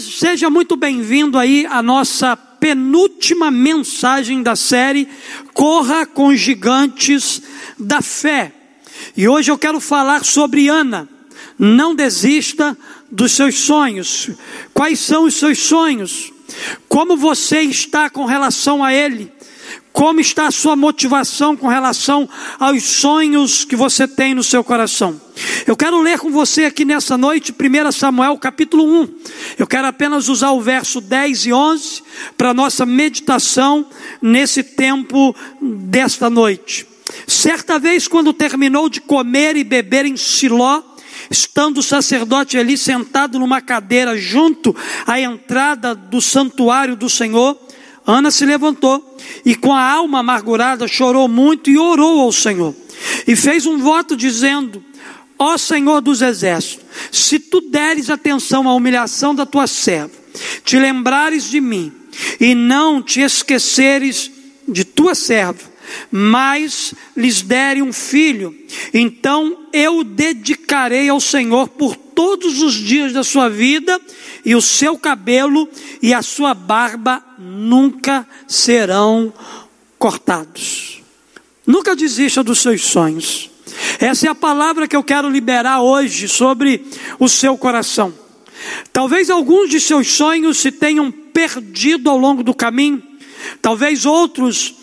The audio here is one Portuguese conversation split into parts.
Seja muito bem-vindo aí à nossa penúltima mensagem da série Corra com Gigantes da Fé. E hoje eu quero falar sobre Ana. Não desista dos seus sonhos. Quais são os seus sonhos? Como você está com relação a ele? Como está a sua motivação com relação aos sonhos que você tem no seu coração? Eu quero ler com você aqui nessa noite 1 Samuel capítulo 1. Eu quero apenas usar o verso 10 e 11 para nossa meditação nesse tempo desta noite. Certa vez, quando terminou de comer e beber em Siló, estando o sacerdote ali sentado numa cadeira junto à entrada do santuário do Senhor, Ana se levantou e com a alma amargurada chorou muito e orou ao Senhor. E fez um voto dizendo: Ó Senhor dos exércitos, se tu deres atenção à humilhação da tua serva, te lembrares de mim e não te esqueceres de tua serva, mas lhes dere um filho, então eu o dedicarei ao Senhor por todos os dias da sua vida, e o seu cabelo e a sua barba nunca serão cortados. Nunca desista dos seus sonhos. Essa é a palavra que eu quero liberar hoje sobre o seu coração. Talvez alguns de seus sonhos se tenham perdido ao longo do caminho, talvez outros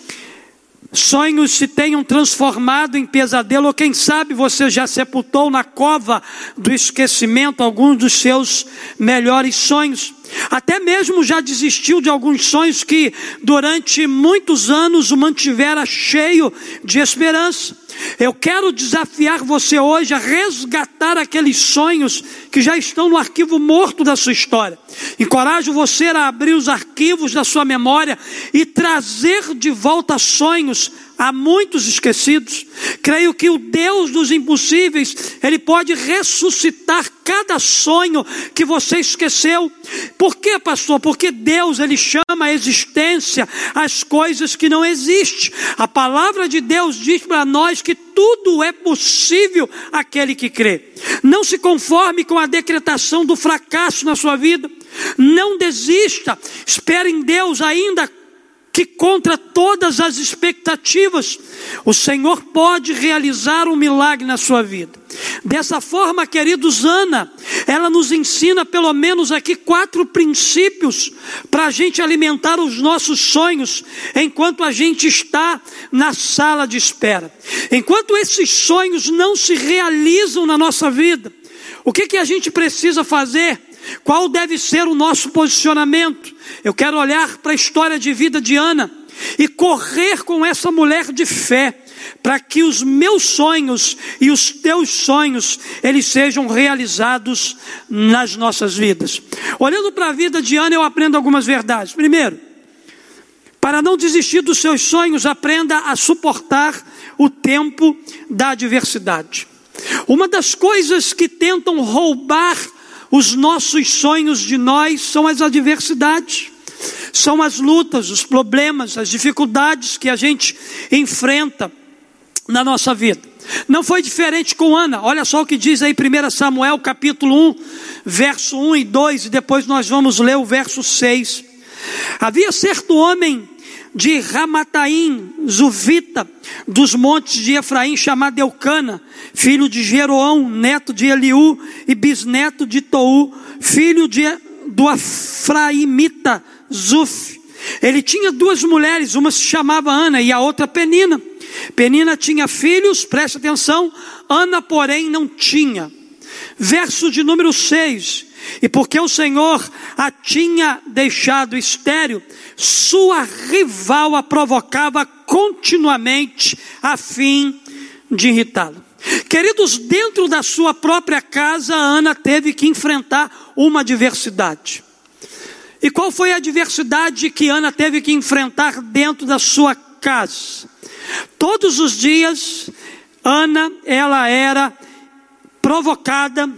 sonhos se tenham transformado em pesadelo, ou quem sabe você já sepultou na cova do esquecimento alguns dos seus melhores sonhos. Até mesmo já desistiu de alguns sonhos que durante muitos anos o mantivera cheio de esperança. Eu quero desafiar você hoje a resgatar aqueles sonhos que já estão no arquivo morto da sua história. Encorajo você a abrir os arquivos da sua memória e trazer de volta sonhos há muitos esquecidos. Creio que o Deus dos impossíveis, Ele pode ressuscitar cada sonho que você esqueceu. Por quê, pastor? Porque Deus, Ele chama a existência as coisas que não existem. A palavra de Deus diz para nós que tudo é possível aquele que crê. Não se conforme com a decretação do fracasso na sua vida. Não desista. Espere em Deus ainda que contra todas as expectativas, o Senhor pode realizar um milagre na sua vida. Dessa forma, queridos, Ana, ela nos ensina pelo menos aqui quatro princípios para a gente alimentar os nossos sonhos enquanto a gente está na sala de espera. Enquanto esses sonhos não se realizam na nossa vida, o que, que a gente precisa fazer? Qual deve ser o nosso posicionamento? Eu quero olhar para a história de vida de Ana e correr com essa mulher de fé, para que os meus sonhos e os teus sonhos eles sejam realizados nas nossas vidas. Olhando para a vida de Ana, eu aprendo algumas verdades. Primeiro, para não desistir dos seus sonhos, aprenda a suportar o tempo da adversidade. Uma das coisas que tentam roubar os nossos sonhos de nós são as adversidades, são as lutas, os problemas, as dificuldades que a gente enfrenta na nossa vida. Não foi diferente com Ana. Olha só o que diz aí 1 Samuel capítulo 1, verso 1 e 2, e depois nós vamos ler o verso 6. Havia certo homem de Ramataim, Zuvita, dos montes de Efraim, chamado Eucana, filho de Jeroão, neto de Eliú e bisneto de Tou, filho de, do Afraimita, Zuf. Ele tinha duas mulheres, uma se chamava Ana e a outra Penina. Penina tinha filhos, preste atenção, Ana, porém, não tinha. Verso de número 6. E porque o Senhor a tinha deixado estéril, sua rival a provocava continuamente a fim de irritá-la. Queridos, dentro da sua própria casa, Ana teve que enfrentar uma adversidade. E qual foi a adversidade que Ana teve que enfrentar dentro da sua casa? Todos os dias, Ana, ela era provocada,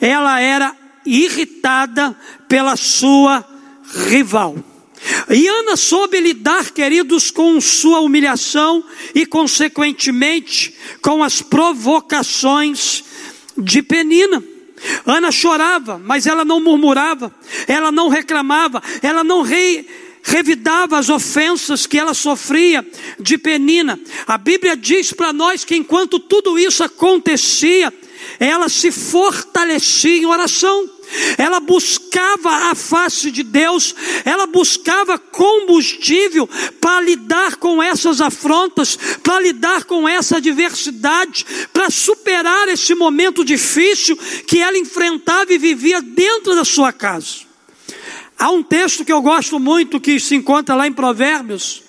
ela era irritada pela sua rival. E Ana soube lidar, queridos, com sua humilhação e, consequentemente, com as provocações de Penina. Ana chorava, mas ela não murmurava, ela não reclamava, ela não re, revidava as ofensas que ela sofria de Penina. A Bíblia diz para nós que enquanto tudo isso acontecia, ela se fortalecia em oração. Ela buscava a face de Deus, ela buscava combustível para lidar com essas afrontas, para lidar com essa adversidade, para superar esse momento difícil que ela enfrentava e vivia dentro da sua casa. Há um texto que eu gosto muito que se encontra lá em Provérbios,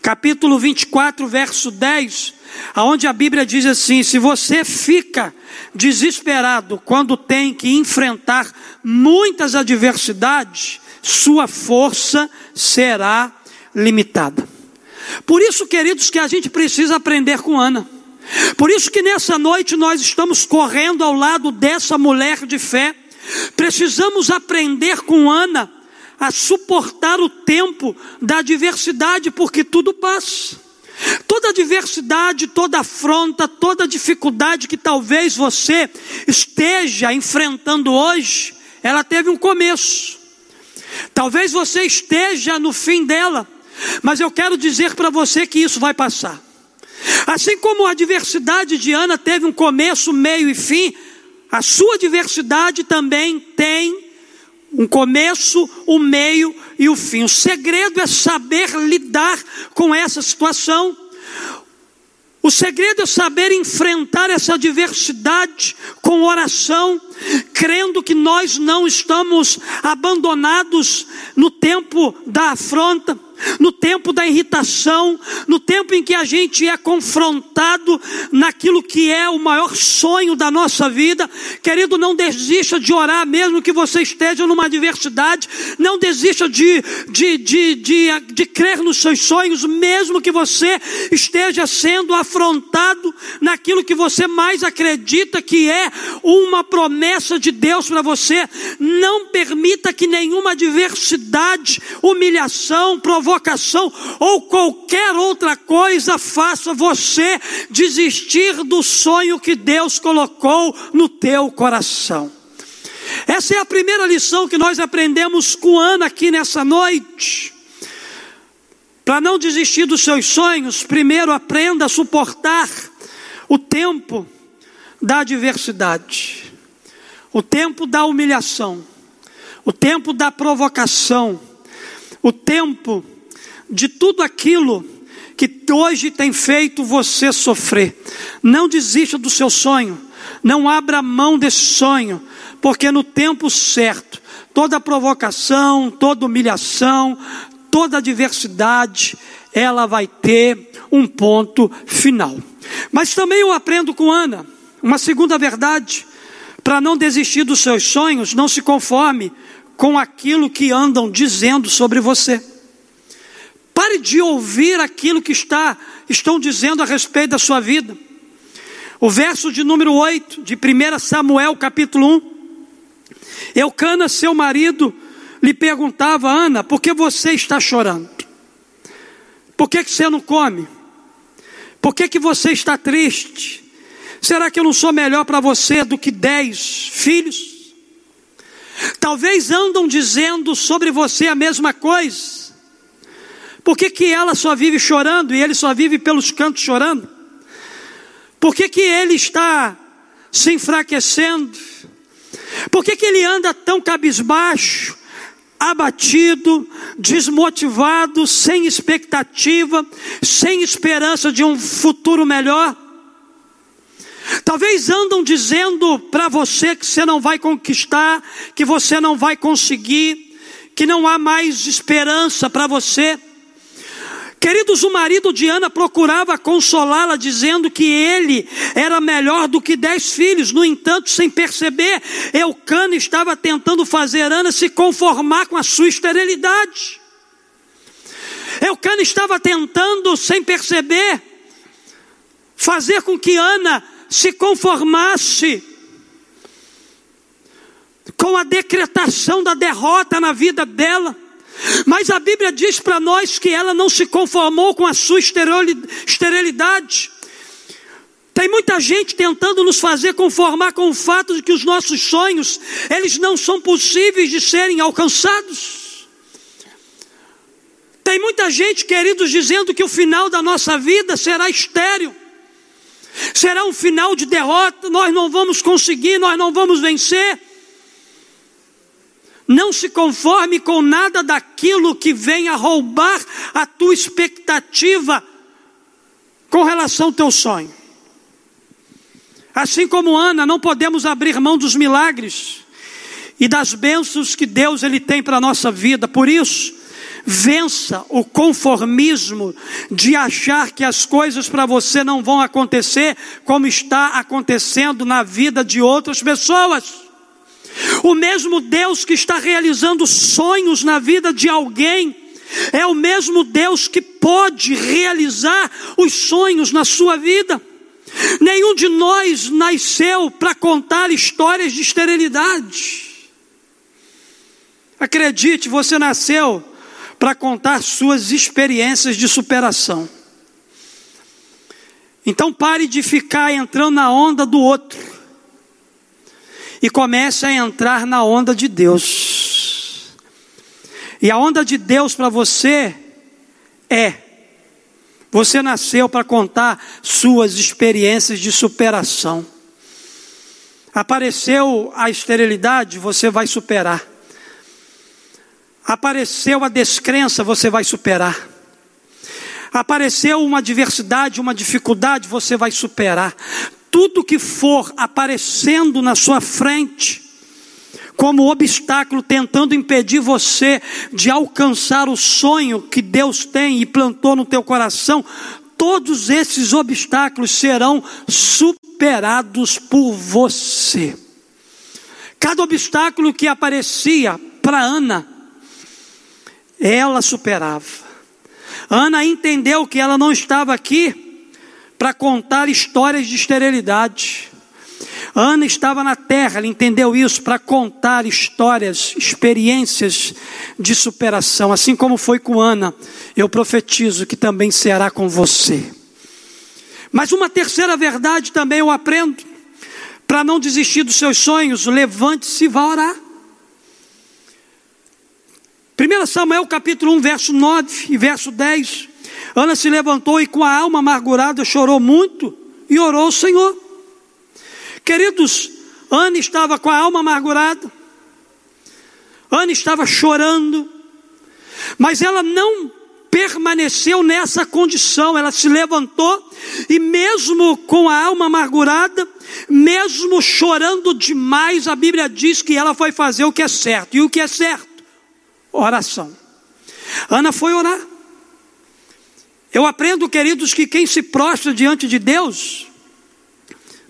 capítulo 24, verso 10, aonde a Bíblia diz assim: se você fica desesperado quando tem que enfrentar muitas adversidades, sua força será limitada. Por isso, queridos, que a gente precisa aprender com Ana. Por isso que nessa noite nós estamos correndo ao lado dessa mulher de fé. Precisamos aprender com Ana a suportar o tempo da adversidade, porque tudo passa. Toda adversidade, toda afronta, toda dificuldade que talvez você esteja enfrentando hoje, ela teve um começo. Talvez você esteja no fim dela, mas eu quero dizer para você que isso vai passar. Assim como a adversidade de Ana teve um começo, meio e fim, a sua adversidade também tem um começo, um meio e o fim. O segredo é saber lidar com essa situação. O segredo é saber enfrentar essa adversidade com oração, crendo que nós não estamos abandonados no tempo da afronta no tempo da irritação, no tempo em que a gente é confrontado naquilo que é o maior sonho da nossa vida. Querido, não desista de orar, mesmo que você esteja numa adversidade, não desista de, de, de, de, de crer nos seus sonhos, mesmo que você esteja sendo afrontado naquilo que você mais acredita que é uma promessa de Deus para você. Não permita que nenhuma adversidade, humilhação, provocação, provocação ou qualquer outra coisa faça você desistir do sonho que Deus colocou no teu coração. Essa é a primeira lição que nós aprendemos com Ana aqui nessa noite. Para não desistir dos seus sonhos, primeiro aprenda a suportar o tempo da adversidade, o tempo da humilhação, o tempo da provocação, o tempo de tudo aquilo que hoje tem feito você sofrer. Não desista do seu sonho, não abra mão desse sonho, porque no tempo certo, toda provocação, toda humilhação, toda adversidade, ela vai ter um ponto final. Mas também eu aprendo com Ana, uma segunda verdade, para não desistir dos seus sonhos, não se conforme com aquilo que andam dizendo sobre você. Pare de ouvir aquilo que está, estão dizendo a respeito da sua vida. O verso de número 8 de 1 Samuel, capítulo 1. Eucana, seu marido, lhe perguntava, Ana, por que você está chorando? Por que, que você não come? Por que, que você está triste? Será que eu não sou melhor para você do que dez filhos? Talvez andam dizendo sobre você a mesma coisa. Por que, que ela só vive chorando e ele só vive pelos cantos chorando? Por que, que ele está se enfraquecendo? Por que, que ele anda tão cabisbaixo, abatido, desmotivado, sem expectativa, sem esperança de um futuro melhor? Talvez andam dizendo para você que você não vai conquistar, que você não vai conseguir, que não há mais esperança para você. Queridos, o marido de Ana procurava consolá-la, dizendo que ele era melhor do que dez filhos. No entanto, sem perceber, Eucana estava tentando fazer Ana se conformar com a sua esterilidade. Eucana estava tentando, sem perceber, fazer com que Ana se conformasse com a decretação da derrota na vida dela. Mas a Bíblia diz para nós que ela não se conformou com a sua esterilidade. Tem muita gente tentando nos fazer conformar com o fato de que os nossos sonhos, eles não são possíveis de serem alcançados. Tem muita gente, queridos, dizendo que o final da nossa vida será estéril. Será um final de derrota, nós não vamos conseguir, nós não vamos vencer. Não se conforme com nada daquilo que venha roubar a tua expectativa com relação ao teu sonho. Assim como Ana, não podemos abrir mão dos milagres e das bênçãos que Deus ele tem para a nossa vida. Por isso, vença o conformismo de achar que as coisas para você não vão acontecer como está acontecendo na vida de outras pessoas. O mesmo Deus que está realizando sonhos na vida de alguém, é o mesmo Deus que pode realizar os sonhos na sua vida. Nenhum de nós nasceu para contar histórias de esterilidade. Acredite, você nasceu para contar suas experiências de superação. Então pare de ficar entrando na onda do outro e comece a entrar na onda de Deus. E a onda de Deus para você é: você nasceu para contar suas experiências de superação. Apareceu a esterilidade, você vai superar. Apareceu a descrença, você vai superar. Apareceu uma adversidade, uma dificuldade, você vai superar tudo que for aparecendo na sua frente, como obstáculo tentando impedir você de alcançar o sonho que Deus tem e plantou no teu coração, todos esses obstáculos serão superados por você. Cada obstáculo que aparecia para Ana, ela superava. Ana entendeu que ela não estava aqui para contar histórias de esterilidade. Ana estava na terra, ela entendeu isso, para contar histórias, experiências de superação. Assim como foi com Ana, eu profetizo que também será com você. Mas uma terceira verdade também eu aprendo. Para não desistir dos seus sonhos, levante-se e vá orar. 1 Samuel capítulo 1, verso 9 e verso 10. Ana se levantou e com a alma amargurada chorou muito e orou ao Senhor. Queridos, Ana estava com a alma amargurada, Ana estava chorando, mas ela não permaneceu nessa condição, ela se levantou e, mesmo com a alma amargurada, mesmo chorando demais, a Bíblia diz que ela foi fazer o que é certo, e o que é certo? Oração. Ana foi orar. Eu aprendo, queridos, que quem se prostra diante de Deus,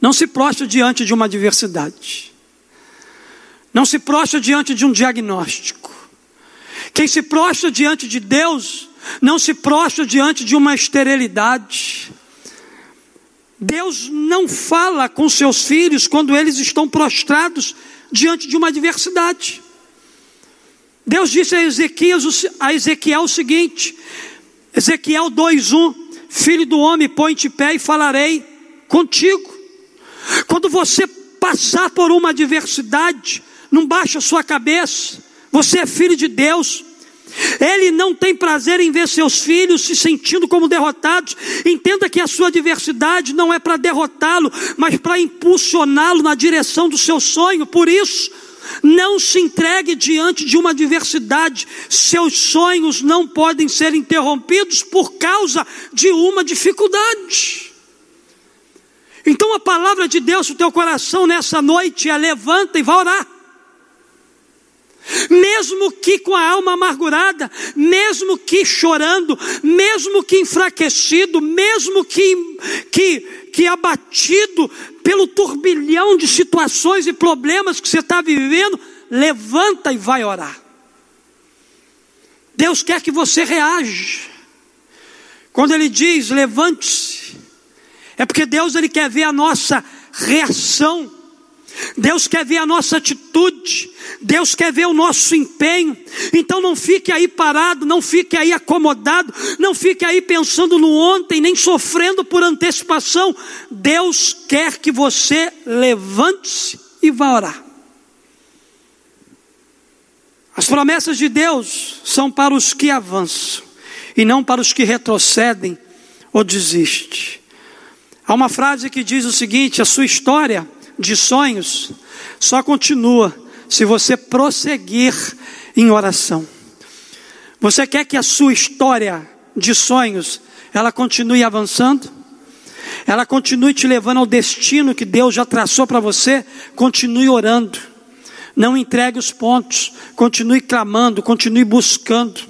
não se prostra diante de uma adversidade, não se prostra diante de um diagnóstico. Quem se prostra diante de Deus, não se prostra diante de uma esterilidade. Deus não fala com seus filhos quando eles estão prostrados diante de uma adversidade. Deus disse a Ezequiel, a Ezequiel o seguinte: Ezequiel 2:1 Filho do homem, põe-te pé e falarei contigo. Quando você passar por uma adversidade, não baixa a sua cabeça. Você é filho de Deus. Ele não tem prazer em ver seus filhos se sentindo como derrotados. Entenda que a sua adversidade não é para derrotá-lo, mas para impulsioná-lo na direção do seu sonho. Por isso, não se entregue diante de uma adversidade. Seus sonhos não podem ser interrompidos por causa de uma dificuldade. Então a palavra de Deus no teu coração nessa noite é levanta e vá orar. Mesmo que com a alma amargurada, mesmo que chorando, mesmo que enfraquecido, mesmo que, que, que abatido, pelo turbilhão de situações e problemas que você está vivendo, levanta e vai orar. Deus quer que você reaja. Quando Ele diz levante-se, é porque Deus ele quer ver a nossa reação. Deus quer ver a nossa atitude, Deus quer ver o nosso empenho. Então não fique aí parado, não fique aí acomodado, não fique aí pensando no ontem, nem sofrendo por antecipação. Deus quer que você levante-se e vá orar. As promessas de Deus são para os que avançam e não para os que retrocedem ou desistem. Há uma frase que diz o seguinte: a sua história de sonhos só continua se você prosseguir em oração. Você quer que a sua história de sonhos ela continue avançando? Ela continue te levando ao destino que Deus já traçou para você? Continue orando. Não entregue os pontos. Continue clamando, continue buscando.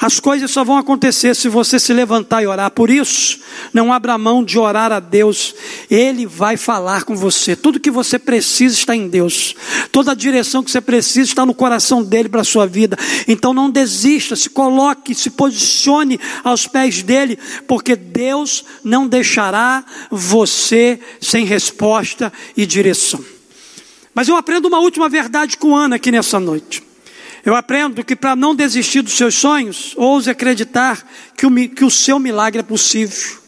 As coisas só vão acontecer se você se levantar e orar. Por isso, não abra mão de orar a Deus. Ele vai falar com você. Tudo que você precisa está em Deus. Toda a direção que você precisa está no coração dele para a sua vida. Então não desista, se coloque, se posicione aos pés dele, porque Deus não deixará você sem resposta e direção. Mas eu aprendo uma última verdade com Ana aqui nessa noite. Eu aprendo que para não desistir dos seus sonhos, ouse acreditar que o, que o seu milagre é possível.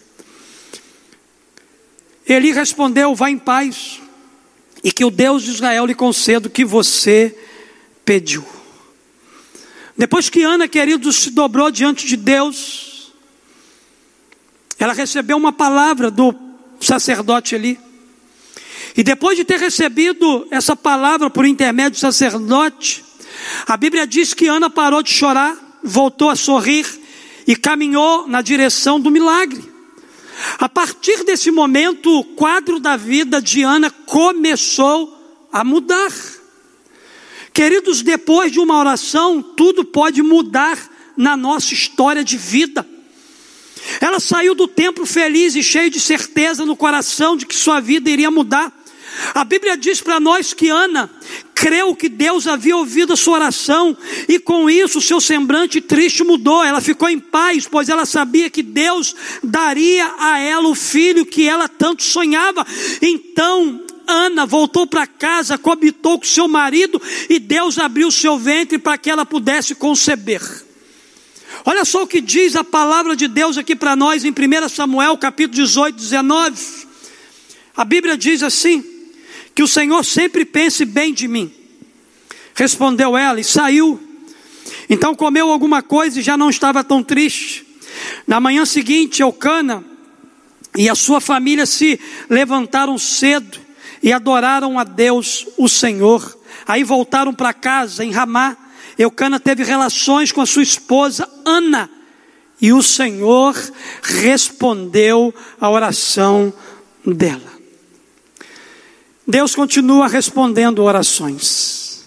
Ele respondeu: Vá em paz, e que o Deus de Israel lhe conceda o que você pediu. Depois que Ana, querido, se dobrou diante de Deus, ela recebeu uma palavra do sacerdote ali. E depois de ter recebido essa palavra por intermédio do sacerdote, a Bíblia diz que Ana parou de chorar, voltou a sorrir e caminhou na direção do milagre. A partir desse momento, o quadro da vida de Ana começou a mudar. Queridos, depois de uma oração, tudo pode mudar na nossa história de vida. Ela saiu do templo feliz e cheio de certeza no coração de que sua vida iria mudar. A Bíblia diz para nós que Ana creu que Deus havia ouvido a sua oração e com isso seu semblante triste mudou. Ela ficou em paz, pois ela sabia que Deus daria a ela o filho que ela tanto sonhava. Então, Ana voltou para casa, coabitou com seu marido e Deus abriu seu ventre para que ela pudesse conceber. Olha só o que diz a palavra de Deus aqui para nós em 1 Samuel capítulo 18, 19. A Bíblia diz assim: que o Senhor sempre pense bem de mim. Respondeu ela e saiu. Então comeu alguma coisa e já não estava tão triste. Na manhã seguinte, Eucana e a sua família se levantaram cedo e adoraram a Deus, o Senhor. Aí voltaram para casa em Ramá. Eucana teve relações com a sua esposa Ana. E o Senhor respondeu a oração dela. Deus continua respondendo orações.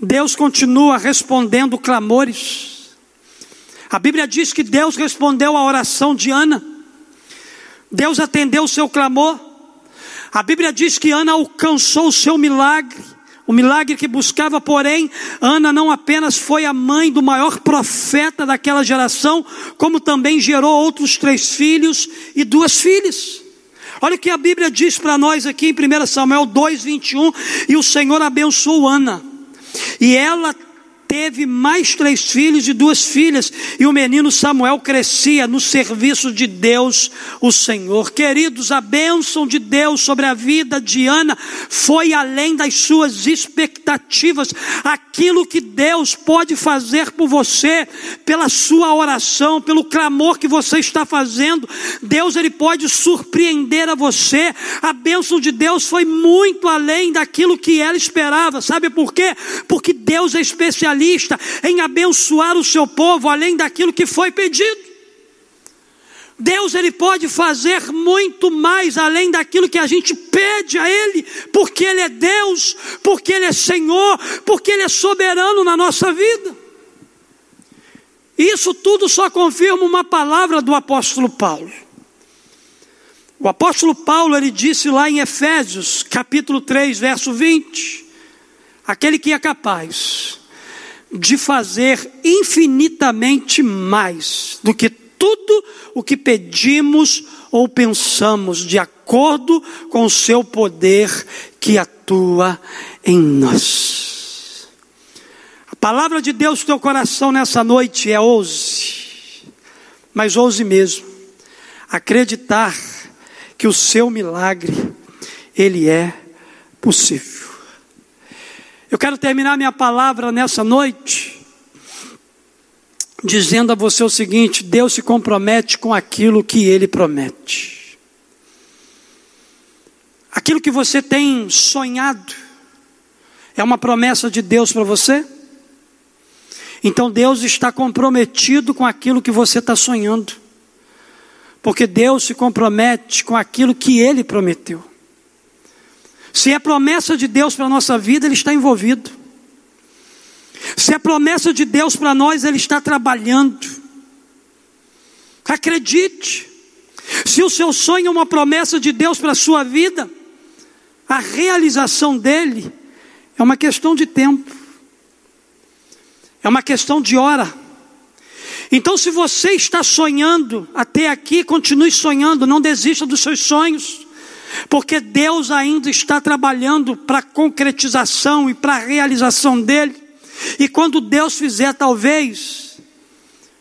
Deus continua respondendo clamores. A Bíblia diz que Deus respondeu a oração de Ana. Deus atendeu o seu clamor. A Bíblia diz que Ana alcançou o seu milagre. O milagre que buscava, porém, Ana não apenas foi a mãe do maior profeta daquela geração, como também gerou outros três filhos e duas filhas. Olha o que a Bíblia diz para nós aqui em 1 Samuel 2,21. E o Senhor abençoou Ana. E ela teve mais três filhos e duas filhas, e o menino Samuel crescia no serviço de Deus, o Senhor. Queridos, a bênção de Deus sobre a vida de Ana foi além das suas expectativas. Aquilo que Deus pode fazer por você, pela sua oração, pelo clamor que você está fazendo, Deus ele pode surpreender a você. A bênção de Deus foi muito além daquilo que ela esperava. Sabe por quê? Porque Deus é especialista especialista em abençoar o seu povo além daquilo que foi pedido. Deus ele pode fazer muito mais além daquilo que a gente pede a ele, porque ele é Deus, porque ele é Senhor, porque ele é soberano na nossa vida. Isso tudo só confirma uma palavra do apóstolo Paulo. O apóstolo Paulo ele disse lá em Efésios, capítulo 3, verso 20: aquele que é capaz de fazer infinitamente mais do que tudo o que pedimos ou pensamos, de acordo com o seu poder que atua em nós. A palavra de Deus no teu coração nessa noite é ouse, mas ouse mesmo, acreditar que o seu milagre, ele é possível. Eu quero terminar minha palavra nessa noite dizendo a você o seguinte: Deus se compromete com aquilo que ele promete. Aquilo que você tem sonhado é uma promessa de Deus para você? Então Deus está comprometido com aquilo que você está sonhando, porque Deus se compromete com aquilo que Ele prometeu. Se é promessa de Deus para a nossa vida, Ele está envolvido. Se é promessa de Deus para nós, Ele está trabalhando. Acredite. Se o seu sonho é uma promessa de Deus para a sua vida, a realização dele é uma questão de tempo, é uma questão de hora. Então, se você está sonhando até aqui, continue sonhando, não desista dos seus sonhos, porque Deus ainda está trabalhando para a concretização e para a realização dele. E quando Deus fizer, talvez,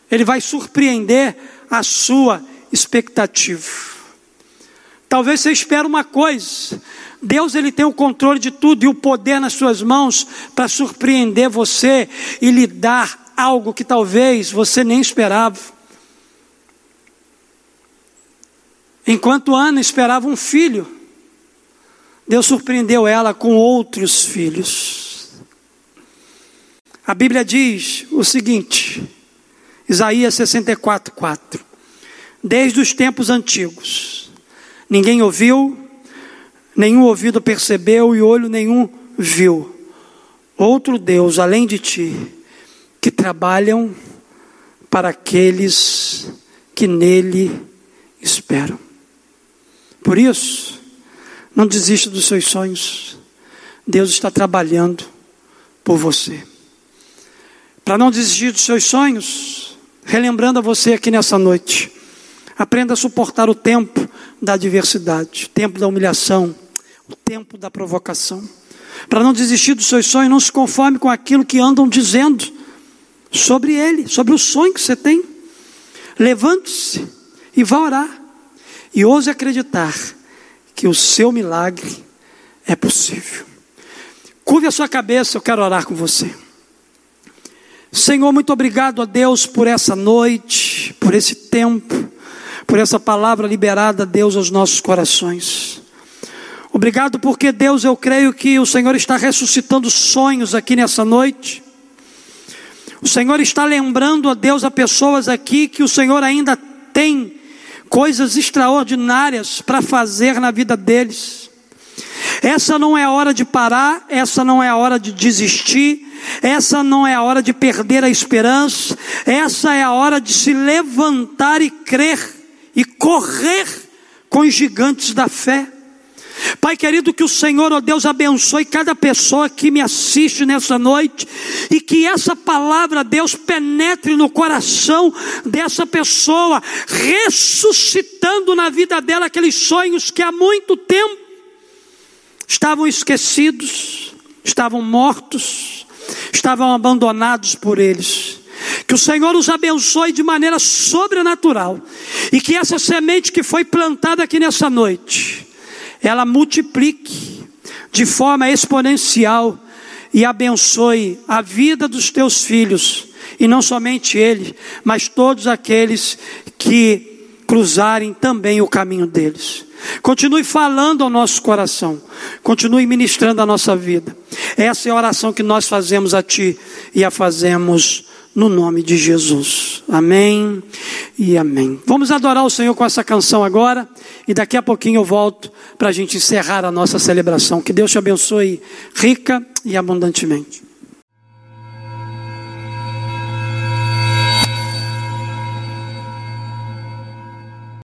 Ele vai surpreender a sua expectativa. Talvez você espere uma coisa, Deus ele tem o controle de tudo e o poder nas suas mãos para surpreender você e lhe dar algo que talvez você nem esperava. Enquanto Ana esperava um filho, Deus surpreendeu ela com outros filhos. A Bíblia diz o seguinte, Isaías 64, 4. Desde os tempos antigos, ninguém ouviu, nenhum ouvido percebeu e olho nenhum viu. Outro Deus além de ti, que trabalham para aqueles que nele esperam. Por isso, não desista dos seus sonhos. Deus está trabalhando por você. Para não desistir dos seus sonhos, relembrando a você aqui nessa noite, aprenda a suportar o tempo da adversidade, o tempo da humilhação, o tempo da provocação. Para não desistir dos seus sonhos, não se conforme com aquilo que andam dizendo sobre ele, sobre o sonho que você tem. Levante-se e vá orar. E ouse acreditar que o seu milagre é possível. Curve a sua cabeça, eu quero orar com você. Senhor, muito obrigado a Deus por essa noite, por esse tempo, por essa palavra liberada, Deus, aos nossos corações. Obrigado porque, Deus, eu creio que o Senhor está ressuscitando sonhos aqui nessa noite. O Senhor está lembrando a Deus a pessoas aqui que o Senhor ainda tem coisas extraordinárias para fazer na vida deles. Essa não é a hora de parar, essa não é a hora de desistir, essa não é a hora de perder a esperança, essa é a hora de se levantar e crer e correr com os gigantes da fé. Pai querido, que o Senhor, ó Deus, abençoe cada pessoa que me assiste nessa noite e que essa palavra, Deus, penetre no coração dessa pessoa, ressuscitando na vida dela aqueles sonhos que há muito tempo estavam esquecidos, estavam mortos, estavam abandonados por eles. Que o Senhor os abençoe de maneira sobrenatural e que essa semente que foi plantada aqui nessa noite, ela multiplique de forma exponencial e abençoe a vida dos teus filhos, e não somente ele, mas todos aqueles que cruzarem também o caminho deles. Continue falando ao nosso coração, continue ministrando a nossa vida. Essa é a oração que nós fazemos a Ti e a fazemos no nome de Jesus. Amém e amém. Vamos adorar o Senhor com essa canção agora e daqui a pouquinho eu volto para a gente encerrar a nossa celebração. Que Deus te abençoe rica e abundantemente.